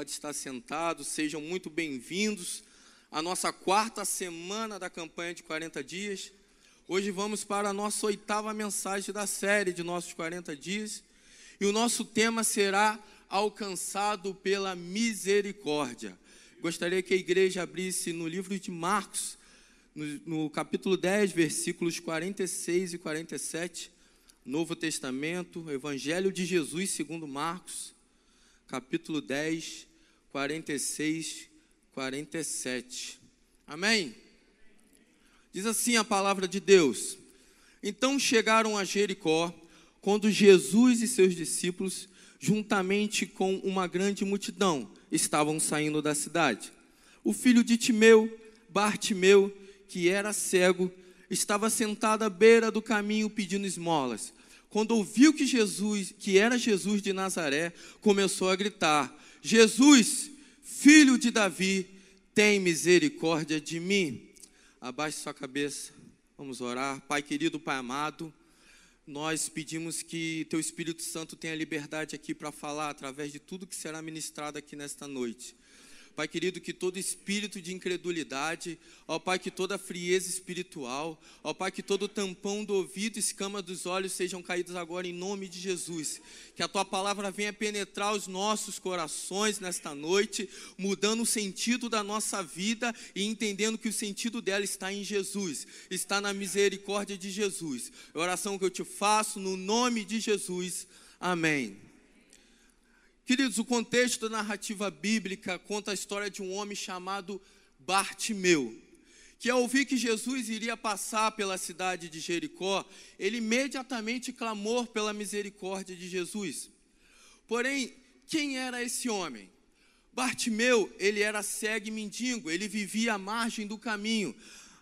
Pode estar sentado, sejam muito bem-vindos à nossa quarta semana da campanha de 40 dias. Hoje vamos para a nossa oitava mensagem da série de nossos 40 dias. E o nosso tema será Alcançado pela Misericórdia. Gostaria que a igreja abrisse no livro de Marcos, no, no capítulo 10, versículos 46 e 47. Novo Testamento, Evangelho de Jesus segundo Marcos capítulo 10, 46, 47. Amém? Diz assim a palavra de Deus: Então chegaram a Jericó, quando Jesus e seus discípulos, juntamente com uma grande multidão, estavam saindo da cidade. O filho de Timeu, Bartimeu, que era cego, estava sentado à beira do caminho pedindo esmolas quando ouviu que Jesus, que era Jesus de Nazaré, começou a gritar: Jesus, filho de Davi, tem misericórdia de mim. Abaixe sua cabeça, vamos orar. Pai querido, Pai amado, nós pedimos que Teu Espírito Santo tenha liberdade aqui para falar através de tudo que será ministrado aqui nesta noite. Pai querido, que todo espírito de incredulidade, ó Pai, que toda frieza espiritual, ó Pai, que todo tampão do ouvido, escama dos olhos sejam caídos agora em nome de Jesus. Que a tua palavra venha penetrar os nossos corações nesta noite, mudando o sentido da nossa vida e entendendo que o sentido dela está em Jesus, está na misericórdia de Jesus. É a oração que eu te faço no nome de Jesus. Amém. Queridos, o contexto da narrativa bíblica conta a história de um homem chamado Bartimeu, que ao ouvir que Jesus iria passar pela cidade de Jericó, ele imediatamente clamou pela misericórdia de Jesus. Porém, quem era esse homem? Bartimeu, ele era cego e mendigo, ele vivia à margem do caminho.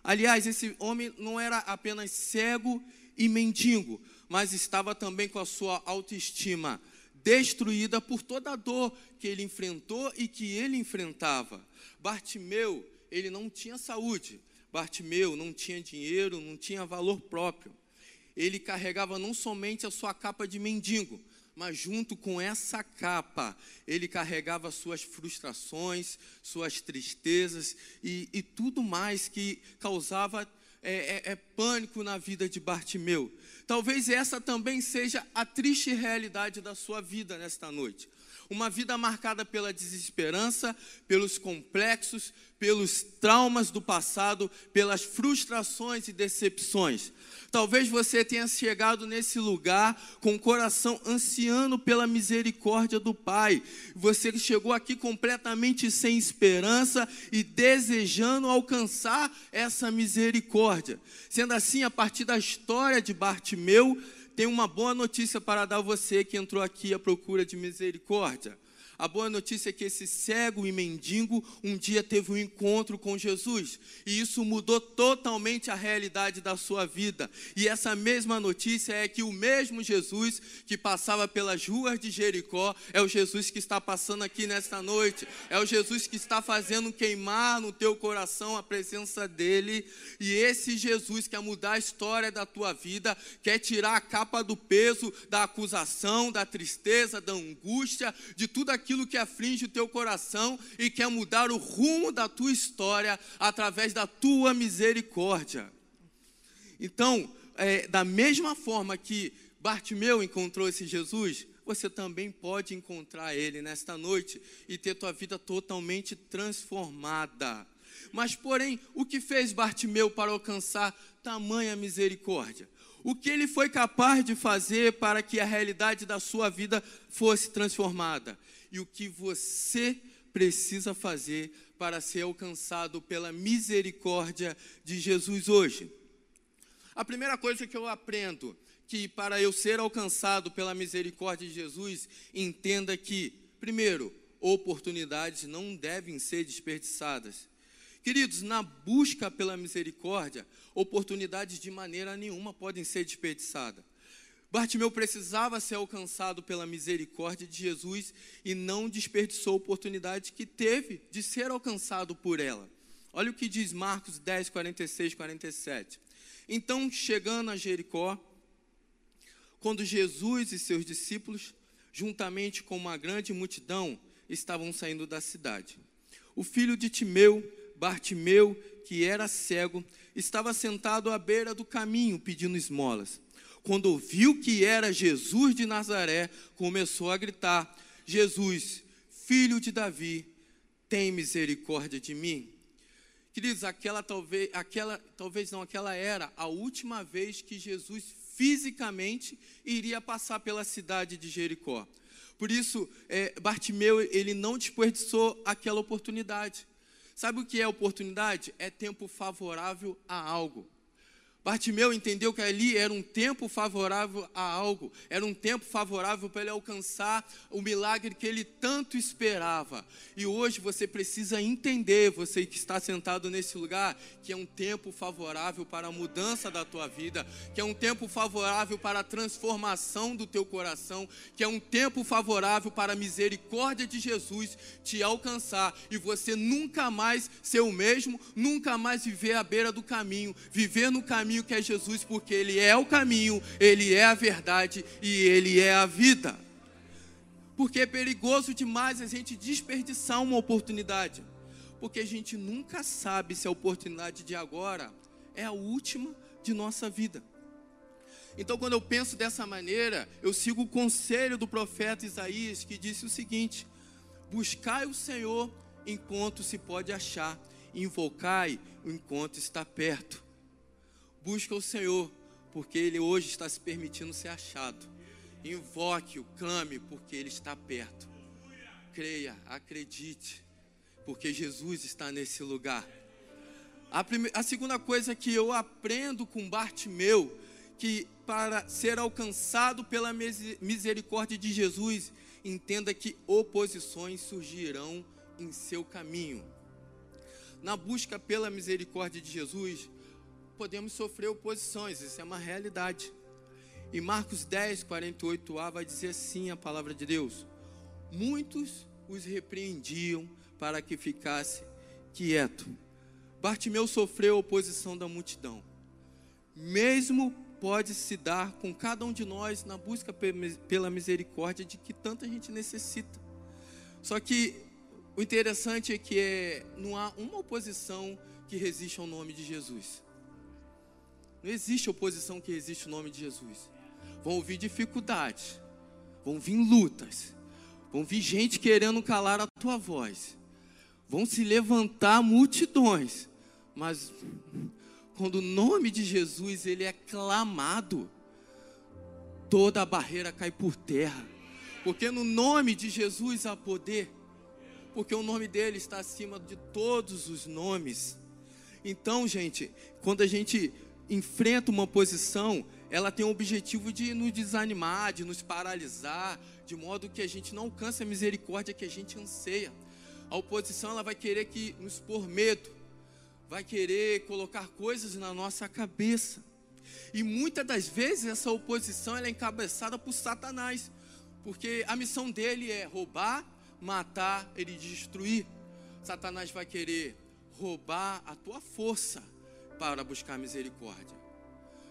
Aliás, esse homem não era apenas cego e mendigo, mas estava também com a sua autoestima destruída por toda a dor que ele enfrentou e que ele enfrentava. Bartimeu, ele não tinha saúde. Bartimeu não tinha dinheiro, não tinha valor próprio. Ele carregava não somente a sua capa de mendigo, mas junto com essa capa, ele carregava suas frustrações, suas tristezas e, e tudo mais que causava é, é, é pânico na vida de Bartimeu. Talvez essa também seja a triste realidade da sua vida nesta noite. Uma vida marcada pela desesperança, pelos complexos, pelos traumas do passado, pelas frustrações e decepções. Talvez você tenha chegado nesse lugar com o coração ansiando pela misericórdia do Pai. Você chegou aqui completamente sem esperança e desejando alcançar essa misericórdia. Sendo assim, a partir da história de Bartimeu, tem uma boa notícia para dar a você que entrou aqui à procura de misericórdia. A boa notícia é que esse cego e mendigo um dia teve um encontro com Jesus, e isso mudou totalmente a realidade da sua vida. E essa mesma notícia é que o mesmo Jesus que passava pelas ruas de Jericó é o Jesus que está passando aqui nesta noite, é o Jesus que está fazendo queimar no teu coração a presença dele, e esse Jesus quer mudar a história da tua vida, quer tirar a capa do peso da acusação, da tristeza, da angústia, de tudo aquilo aquilo que aflige o teu coração e quer mudar o rumo da tua história através da tua misericórdia. Então, é, da mesma forma que Bartimeu encontrou esse Jesus, você também pode encontrar ele nesta noite e ter tua vida totalmente transformada. Mas, porém, o que fez Bartimeu para alcançar tamanha misericórdia? O que ele foi capaz de fazer para que a realidade da sua vida fosse transformada e o que você precisa fazer para ser alcançado pela misericórdia de Jesus hoje. A primeira coisa que eu aprendo que para eu ser alcançado pela misericórdia de Jesus, entenda que, primeiro, oportunidades não devem ser desperdiçadas. Queridos, na busca pela misericórdia, oportunidades de maneira nenhuma podem ser desperdiçadas. Bartimeu precisava ser alcançado pela misericórdia de Jesus e não desperdiçou a oportunidade que teve de ser alcançado por ela. Olha o que diz Marcos 10, 46, 47. Então, chegando a Jericó, quando Jesus e seus discípulos, juntamente com uma grande multidão, estavam saindo da cidade. O filho de Timeu, Bartimeu, que era cego, estava sentado à beira do caminho pedindo esmolas. Quando ouviu que era Jesus de Nazaré, começou a gritar: Jesus, filho de Davi, tem misericórdia de mim. Queridos, aquela talvez, aquela, talvez não, aquela era a última vez que Jesus fisicamente iria passar pela cidade de Jericó. Por isso, é, Bartimeu, ele não desperdiçou aquela oportunidade. Sabe o que é oportunidade? É tempo favorável a algo. Bartimeu entendeu que ali era um tempo favorável a algo, era um tempo favorável para ele alcançar o milagre que ele tanto esperava. E hoje você precisa entender, você que está sentado nesse lugar, que é um tempo favorável para a mudança da tua vida, que é um tempo favorável para a transformação do teu coração, que é um tempo favorável para a misericórdia de Jesus te alcançar e você nunca mais ser o mesmo, nunca mais viver à beira do caminho, viver no caminho caminho que é Jesus, porque Ele é o caminho, Ele é a verdade e Ele é a vida. Porque é perigoso demais a gente desperdiçar uma oportunidade, porque a gente nunca sabe se a oportunidade de agora é a última de nossa vida. Então, quando eu penso dessa maneira, eu sigo o conselho do profeta Isaías, que disse o seguinte: Buscai o Senhor enquanto se pode achar, invocai enquanto está perto. Busca o Senhor, porque Ele hoje está se permitindo ser achado. Invoque-o, clame, porque Ele está perto. Creia, acredite, porque Jesus está nesse lugar. A, primeira, a segunda coisa que eu aprendo com Bartimeu, que para ser alcançado pela misericórdia de Jesus, entenda que oposições surgirão em seu caminho. Na busca pela misericórdia de Jesus, podemos sofrer oposições, isso é uma realidade. E Marcos 10, 48a vai dizer assim a palavra de Deus: Muitos os repreendiam para que ficasse quieto. Bartimeu sofreu a oposição da multidão. Mesmo pode se dar com cada um de nós na busca pela misericórdia de que tanta gente necessita. Só que o interessante é que é, não há uma oposição que resiste ao nome de Jesus. Não existe oposição que resiste o nome de Jesus. Vão vir dificuldades, vão vir lutas, vão vir gente querendo calar a tua voz, vão se levantar multidões, mas quando o nome de Jesus ele é clamado, toda a barreira cai por terra, porque no nome de Jesus há poder, porque o nome dele está acima de todos os nomes. Então, gente, quando a gente enfrenta uma posição, ela tem o objetivo de nos desanimar, de nos paralisar, de modo que a gente não alcance a misericórdia que a gente anseia. A oposição ela vai querer que nos pôr medo, vai querer colocar coisas na nossa cabeça. E muitas das vezes essa oposição ela é encabeçada por Satanás, porque a missão dele é roubar, matar e destruir. Satanás vai querer roubar a tua força, para buscar misericórdia.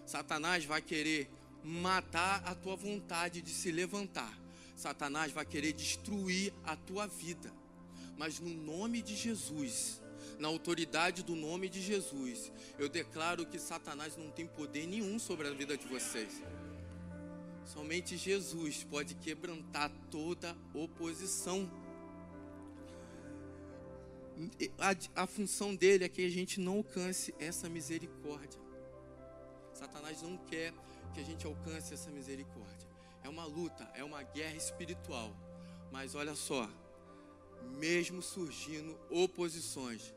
Satanás vai querer matar a tua vontade de se levantar. Satanás vai querer destruir a tua vida. Mas no nome de Jesus, na autoridade do nome de Jesus, eu declaro que Satanás não tem poder nenhum sobre a vida de vocês. Somente Jesus pode quebrantar toda oposição a, a função dele é que a gente não alcance essa misericórdia. Satanás não quer que a gente alcance essa misericórdia. É uma luta, é uma guerra espiritual. Mas olha só, mesmo surgindo oposições,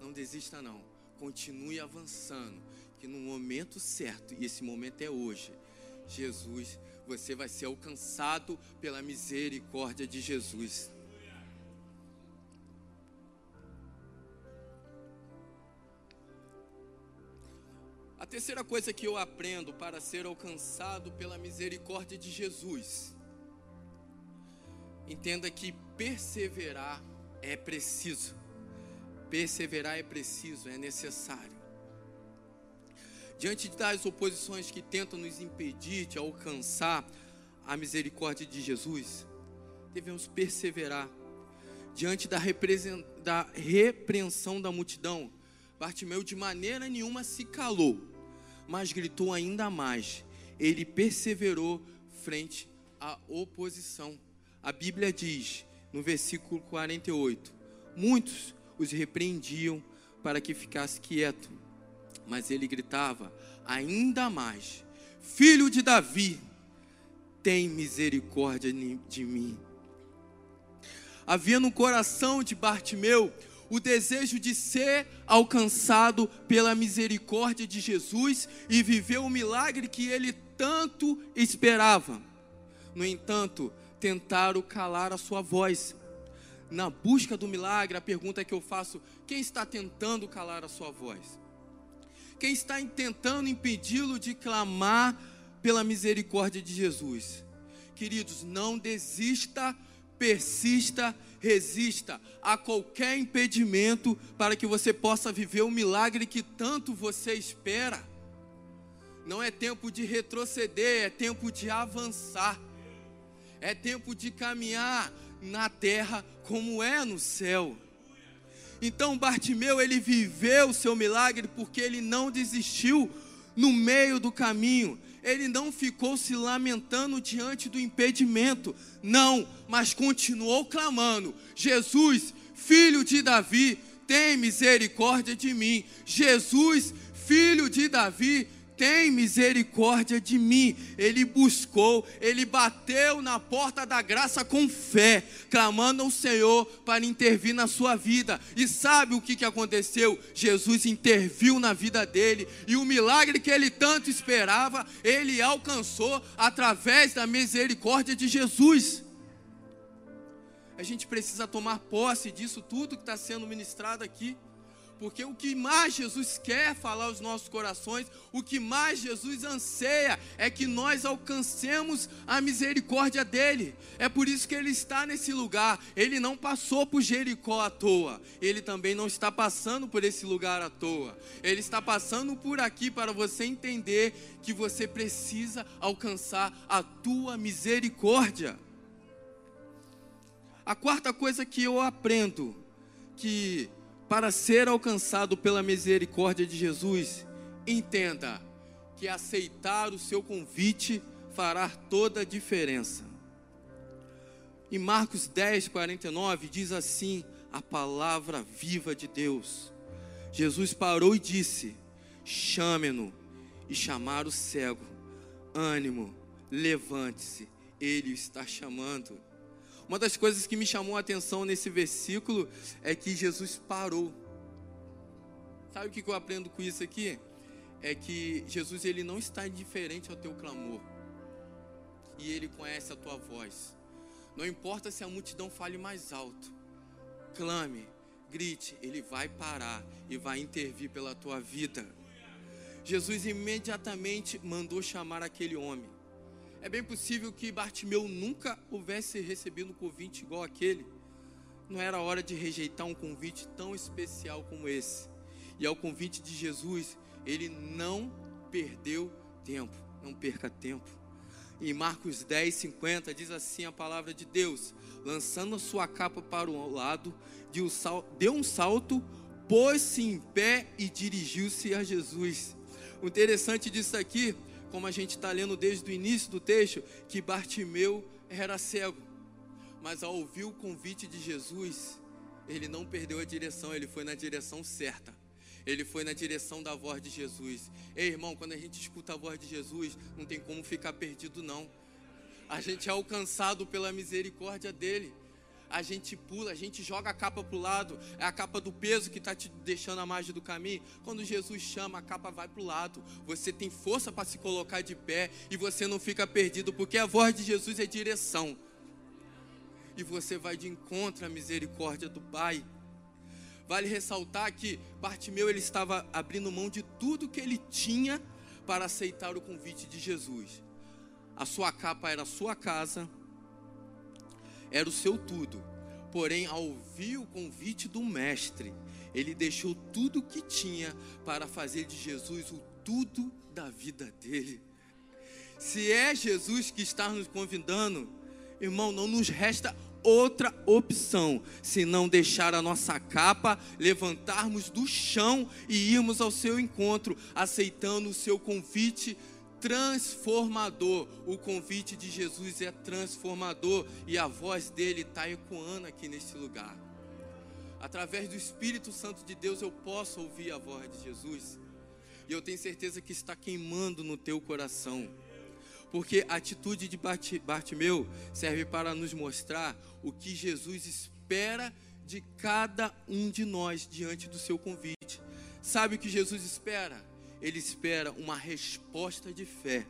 não desista não. Continue avançando, que no momento certo, e esse momento é hoje, Jesus, você vai ser alcançado pela misericórdia de Jesus. Terceira coisa que eu aprendo para ser alcançado pela misericórdia de Jesus, entenda que perseverar é preciso. Perseverar é preciso, é necessário. Diante das oposições que tentam nos impedir de alcançar a misericórdia de Jesus, devemos perseverar. diante da, da repreensão da multidão, Bartimeu de maneira nenhuma se calou, mas gritou ainda mais. Ele perseverou frente à oposição. A Bíblia diz, no versículo 48, muitos os repreendiam para que ficasse quieto, mas ele gritava ainda mais: Filho de Davi, tem misericórdia de mim. Havia no coração de Bartimeu o desejo de ser alcançado pela misericórdia de Jesus e viver o milagre que ele tanto esperava. No entanto, tentaram calar a sua voz. Na busca do milagre, a pergunta que eu faço: quem está tentando calar a sua voz? Quem está tentando impedi-lo de clamar pela misericórdia de Jesus? Queridos, não desista, persista resista a qualquer impedimento para que você possa viver o milagre que tanto você espera. Não é tempo de retroceder, é tempo de avançar. É tempo de caminhar na terra como é no céu. Então Bartimeu, ele viveu o seu milagre porque ele não desistiu no meio do caminho ele não ficou se lamentando diante do impedimento, não, mas continuou clamando: Jesus, filho de Davi, tem misericórdia de mim. Jesus, filho de Davi, tem misericórdia de mim. Ele buscou, ele bateu na porta da graça com fé, clamando ao Senhor para intervir na sua vida. E sabe o que, que aconteceu? Jesus interviu na vida dele, e o milagre que ele tanto esperava, ele alcançou através da misericórdia de Jesus. A gente precisa tomar posse disso tudo que está sendo ministrado aqui. Porque o que mais Jesus quer falar aos nossos corações, o que mais Jesus anseia é que nós alcancemos a misericórdia dele. É por isso que ele está nesse lugar. Ele não passou por Jericó à toa. Ele também não está passando por esse lugar à toa. Ele está passando por aqui para você entender que você precisa alcançar a tua misericórdia. A quarta coisa que eu aprendo que para ser alcançado pela misericórdia de Jesus, entenda que aceitar o seu convite fará toda a diferença. Em Marcos 10, 49, diz assim a palavra viva de Deus. Jesus parou e disse: Chame-no. E chamar o cego. Ânimo, levante-se, ele está chamando. Uma das coisas que me chamou a atenção nesse versículo é que Jesus parou. Sabe o que eu aprendo com isso aqui? É que Jesus ele não está indiferente ao teu clamor. E ele conhece a tua voz. Não importa se a multidão fale mais alto. Clame, grite, ele vai parar e vai intervir pela tua vida. Jesus imediatamente mandou chamar aquele homem. É bem possível que Bartimeu nunca houvesse recebido um convite igual aquele. Não era hora de rejeitar um convite tão especial como esse. E ao convite de Jesus, ele não perdeu tempo. Não perca tempo. Em Marcos 10, 50, diz assim a palavra de Deus: lançando a sua capa para o lado, deu um salto, pôs-se em pé e dirigiu-se a Jesus. O interessante disso aqui como a gente está lendo desde o início do texto, que Bartimeu era cego, mas ao ouvir o convite de Jesus, ele não perdeu a direção, ele foi na direção certa. Ele foi na direção da voz de Jesus. Ei, irmão, quando a gente escuta a voz de Jesus, não tem como ficar perdido, não. A gente é alcançado pela misericórdia dele a gente pula, a gente joga a capa para o lado, é a capa do peso que está te deixando à margem do caminho. Quando Jesus chama, a capa vai para o lado. Você tem força para se colocar de pé e você não fica perdido, porque a voz de Jesus é direção. E você vai de encontro à misericórdia do Pai. Vale ressaltar que Bartimeu ele estava abrindo mão de tudo que ele tinha para aceitar o convite de Jesus. A sua capa era a sua casa, era o seu tudo. Porém, ao ouvir o convite do Mestre, ele deixou tudo o que tinha para fazer de Jesus o tudo da vida dele. Se é Jesus que está nos convidando, irmão, não nos resta outra opção senão deixar a nossa capa, levantarmos do chão e irmos ao seu encontro, aceitando o seu convite transformador. O convite de Jesus é transformador e a voz dele está ecoando aqui neste lugar. Através do Espírito Santo de Deus eu posso ouvir a voz de Jesus. E eu tenho certeza que está queimando no teu coração. Porque a atitude de Bartimeu serve para nos mostrar o que Jesus espera de cada um de nós diante do seu convite. Sabe o que Jesus espera? Ele espera uma resposta de fé.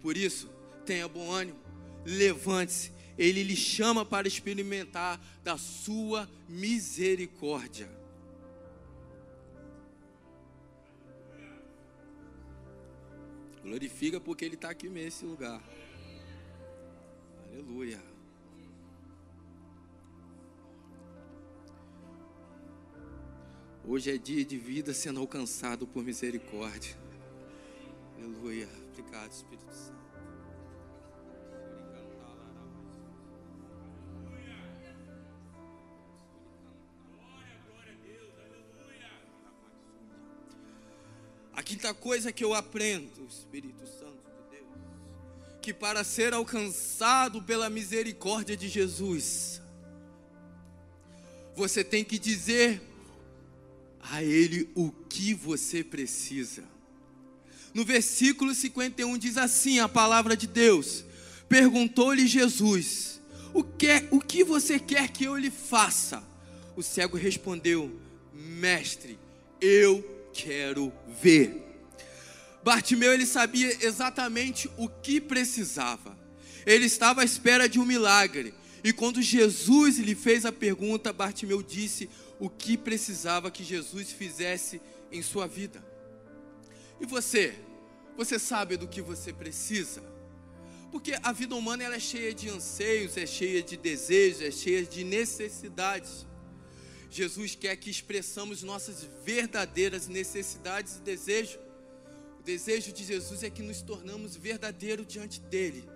Por isso, tenha bom ânimo, levante-se. Ele lhe chama para experimentar da sua misericórdia. Glorifica porque Ele está aqui nesse lugar. Aleluia. Hoje é dia de vida sendo alcançado por misericórdia. Aleluia. Obrigado, Espírito Santo. A quinta coisa que eu aprendo, Espírito Santo de Deus, que para ser alcançado pela misericórdia de Jesus, você tem que dizer a Ele o que você precisa. No versículo 51 diz assim a palavra de Deus: Perguntou-lhe Jesus: o que, o que você quer que eu lhe faça? O cego respondeu: Mestre, eu quero ver. Bartimeu ele sabia exatamente o que precisava. Ele estava à espera de um milagre. E quando Jesus lhe fez a pergunta, Bartimeu disse o que precisava que Jesus fizesse em sua vida. E você? Você sabe do que você precisa? Porque a vida humana ela é cheia de anseios, é cheia de desejos, é cheia de necessidades. Jesus quer que expressamos nossas verdadeiras necessidades e desejos. O desejo de Jesus é que nos tornamos verdadeiro diante dele.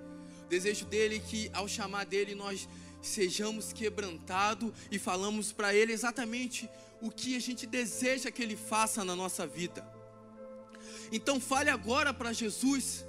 O desejo dele é que ao chamar dele nós sejamos quebrantados e falamos para ele exatamente o que a gente deseja que ele faça na nossa vida. Então fale agora para Jesus.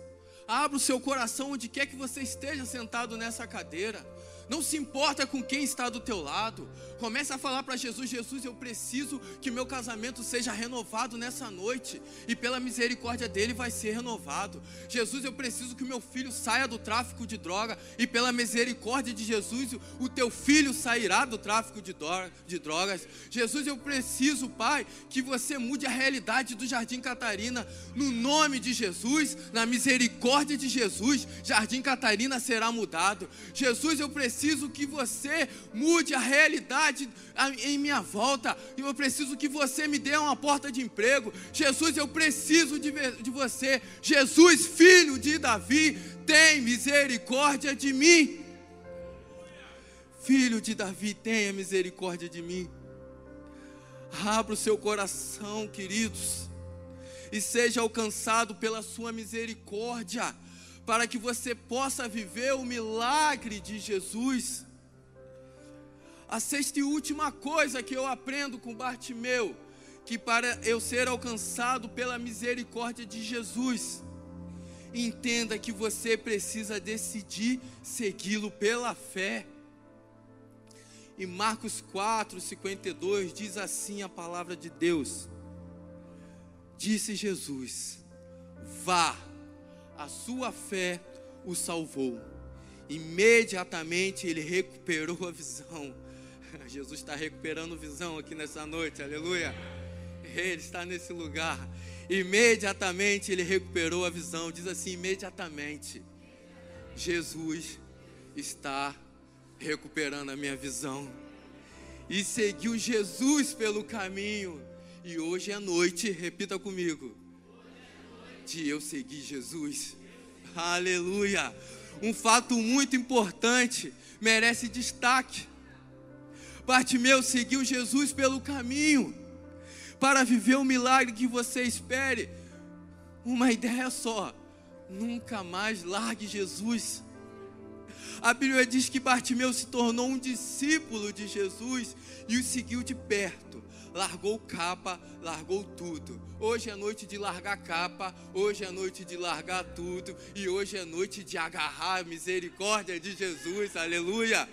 Abra o seu coração onde quer que você esteja sentado nessa cadeira. Não se importa com quem está do teu lado. Comece a falar para Jesus: Jesus, eu preciso que meu casamento seja renovado nessa noite. E pela misericórdia dele vai ser renovado. Jesus, eu preciso que meu filho saia do tráfico de droga. E pela misericórdia de Jesus, o teu filho sairá do tráfico de drogas. Jesus, eu preciso, Pai, que você mude a realidade do Jardim Catarina. No nome de Jesus, na misericórdia de Jesus, Jardim Catarina será mudado. Jesus, eu preciso que você mude a realidade em minha volta, eu preciso que você me dê uma porta de emprego. Jesus, eu preciso de, de você. Jesus, filho de Davi, tem misericórdia de mim. Filho de Davi, tenha misericórdia de mim. Abra o seu coração, queridos, e seja alcançado pela sua misericórdia, para que você possa viver o milagre de Jesus. A sexta e última coisa que eu aprendo com Bartimeu, que para eu ser alcançado pela misericórdia de Jesus, entenda que você precisa decidir segui-lo pela fé. E Marcos 4, 52 diz assim a palavra de Deus: Disse Jesus: Vá, a sua fé o salvou. Imediatamente ele recuperou a visão Jesus está recuperando visão aqui nessa noite, aleluia. Ele está nesse lugar. Imediatamente ele recuperou a visão. Diz assim: imediatamente, Jesus está recuperando a minha visão. E seguiu Jesus pelo caminho. E hoje é noite, repita comigo, de eu seguir Jesus. Aleluia. Um fato muito importante merece destaque. Bartimeu seguiu Jesus pelo caminho para viver o milagre que você espere. Uma ideia só: nunca mais largue Jesus. A Bíblia diz que Bartimeu se tornou um discípulo de Jesus e o seguiu de perto. Largou capa, largou tudo. Hoje é noite de largar capa, hoje é noite de largar tudo, e hoje é noite de agarrar a misericórdia de Jesus, aleluia.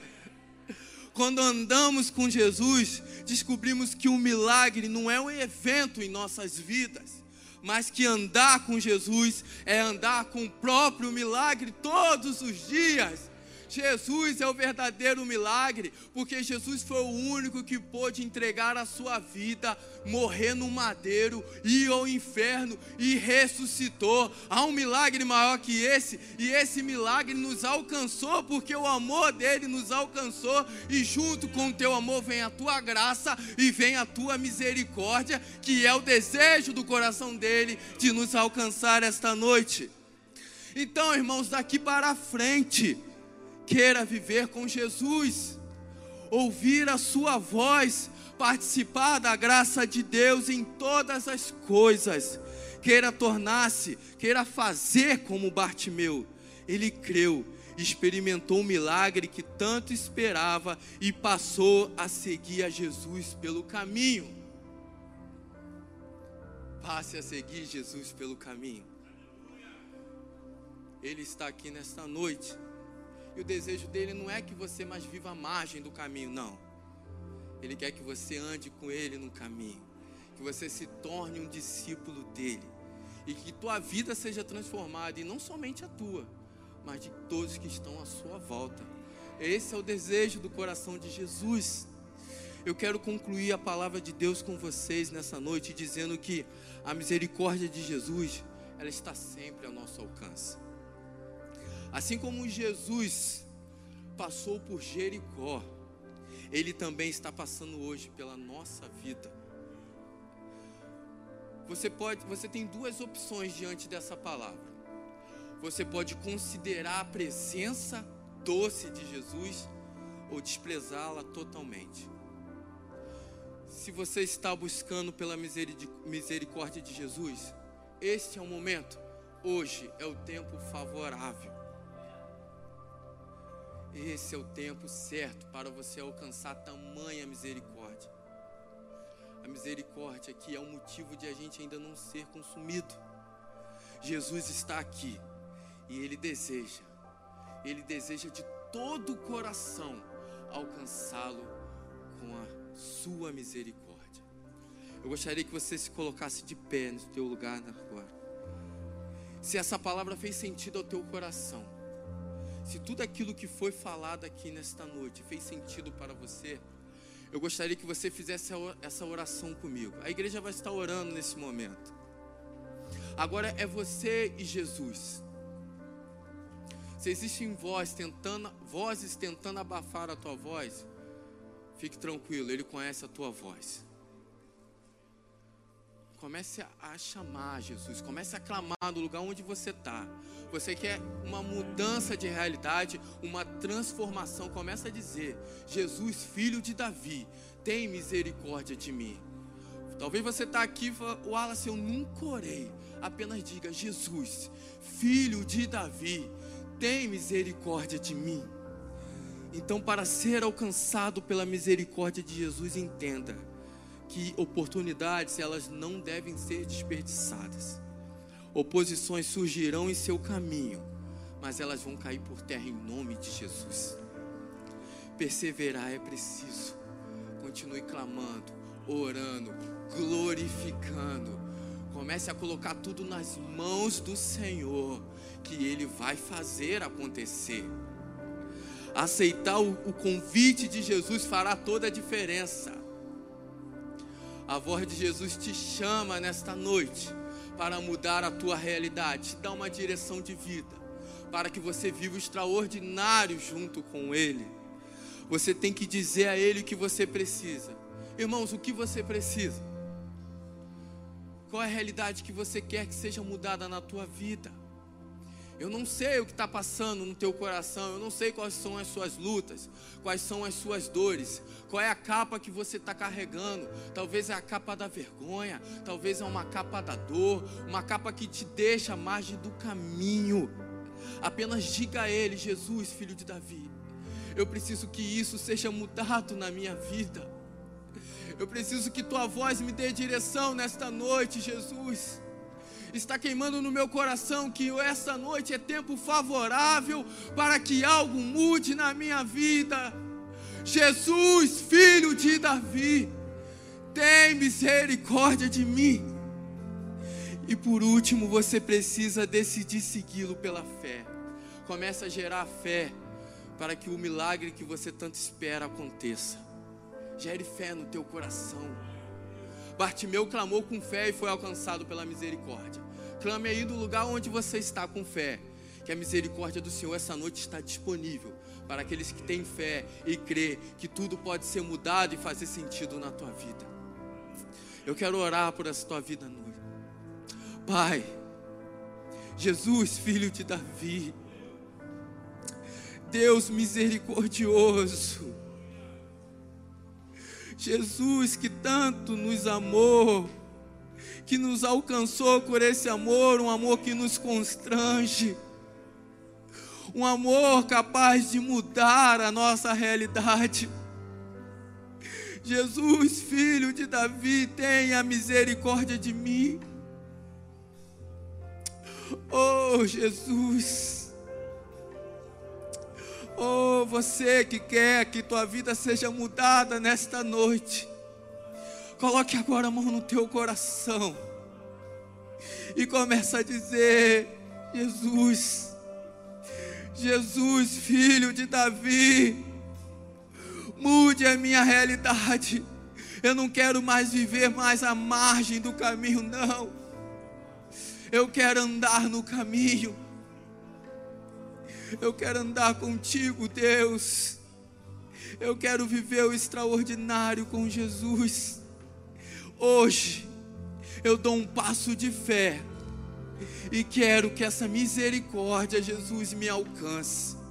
Quando andamos com Jesus, descobrimos que o milagre não é um evento em nossas vidas, mas que andar com Jesus é andar com o próprio milagre todos os dias. Jesus é o verdadeiro milagre, porque Jesus foi o único que pôde entregar a sua vida, morrer no madeiro, ir ao inferno e ressuscitou. Há um milagre maior que esse, e esse milagre nos alcançou, porque o amor dele nos alcançou, e junto com o teu amor vem a tua graça e vem a tua misericórdia, que é o desejo do coração dele de nos alcançar esta noite. Então, irmãos, daqui para frente, queira viver com Jesus, ouvir a Sua voz, participar da graça de Deus em todas as coisas, queira tornar-se, queira fazer como Bartimeu. Ele creu, experimentou o milagre que tanto esperava e passou a seguir a Jesus pelo caminho. Passe a seguir Jesus pelo caminho. Ele está aqui nesta noite e o desejo dele não é que você mais viva à margem do caminho, não. Ele quer que você ande com ele no caminho, que você se torne um discípulo dele e que tua vida seja transformada e não somente a tua, mas de todos que estão à sua volta. Esse é o desejo do coração de Jesus. Eu quero concluir a palavra de Deus com vocês nessa noite dizendo que a misericórdia de Jesus, ela está sempre ao nosso alcance. Assim como Jesus passou por Jericó, ele também está passando hoje pela nossa vida. Você pode, você tem duas opções diante dessa palavra. Você pode considerar a presença doce de Jesus ou desprezá-la totalmente. Se você está buscando pela misericórdia de Jesus, este é o momento. Hoje é o tempo favorável. Esse é o tempo certo para você alcançar tamanha misericórdia. A misericórdia aqui é o motivo de a gente ainda não ser consumido. Jesus está aqui e ele deseja, ele deseja de todo o coração alcançá-lo com a sua misericórdia. Eu gostaria que você se colocasse de pé no teu lugar agora. Se essa palavra fez sentido ao teu coração, se tudo aquilo que foi falado aqui nesta noite fez sentido para você, eu gostaria que você fizesse essa oração comigo. A igreja vai estar orando nesse momento. Agora é você e Jesus. Se existem voz tentando, vozes tentando abafar a tua voz, fique tranquilo, Ele conhece a tua voz. Comece a chamar Jesus, comece a clamar no lugar onde você está. Você quer uma mudança de realidade, uma transformação. Comece a dizer: Jesus, filho de Davi, tem misericórdia de mim. Talvez você está aqui e fala, Wallace, eu nunca orei. Apenas diga: Jesus, filho de Davi, tem misericórdia de mim. Então, para ser alcançado pela misericórdia de Jesus, entenda que oportunidades elas não devem ser desperdiçadas. Oposições surgirão em seu caminho, mas elas vão cair por terra em nome de Jesus. Perseverar é preciso. Continue clamando, orando, glorificando. Comece a colocar tudo nas mãos do Senhor, que Ele vai fazer acontecer. Aceitar o, o convite de Jesus fará toda a diferença. A voz de Jesus te chama nesta noite para mudar a tua realidade, te dar uma direção de vida, para que você viva o extraordinário junto com Ele. Você tem que dizer a Ele o que você precisa. Irmãos, o que você precisa? Qual é a realidade que você quer que seja mudada na tua vida? Eu não sei o que está passando no teu coração, eu não sei quais são as suas lutas, quais são as suas dores, qual é a capa que você está carregando. Talvez é a capa da vergonha, talvez é uma capa da dor, uma capa que te deixa à margem do caminho. Apenas diga a Ele: Jesus, filho de Davi, eu preciso que isso seja mudado na minha vida. Eu preciso que tua voz me dê direção nesta noite, Jesus. Está queimando no meu coração que esta noite é tempo favorável para que algo mude na minha vida. Jesus, filho de Davi, tem misericórdia de mim. E por último, você precisa decidir segui-lo pela fé. Começa a gerar fé para que o milagre que você tanto espera aconteça. Gere fé no teu coração. Bartimeu clamou com fé e foi alcançado pela misericórdia. Clame aí do lugar onde você está com fé, que a misericórdia do Senhor essa noite está disponível para aqueles que têm fé e crê que tudo pode ser mudado e fazer sentido na tua vida. Eu quero orar por essa tua vida noite. Pai, Jesus, filho de Davi, Deus misericordioso, Jesus que tanto nos amou, que nos alcançou por esse amor, um amor que nos constrange, um amor capaz de mudar a nossa realidade. Jesus, filho de Davi, tenha misericórdia de mim. Oh, Jesus. Oh, você que quer que tua vida seja mudada nesta noite, coloque agora a mão no teu coração e começa a dizer: Jesus, Jesus, filho de Davi, mude a minha realidade. Eu não quero mais viver mais à margem do caminho, não. Eu quero andar no caminho. Eu quero andar contigo, Deus. Eu quero viver o extraordinário com Jesus. Hoje, eu dou um passo de fé e quero que essa misericórdia, Jesus, me alcance.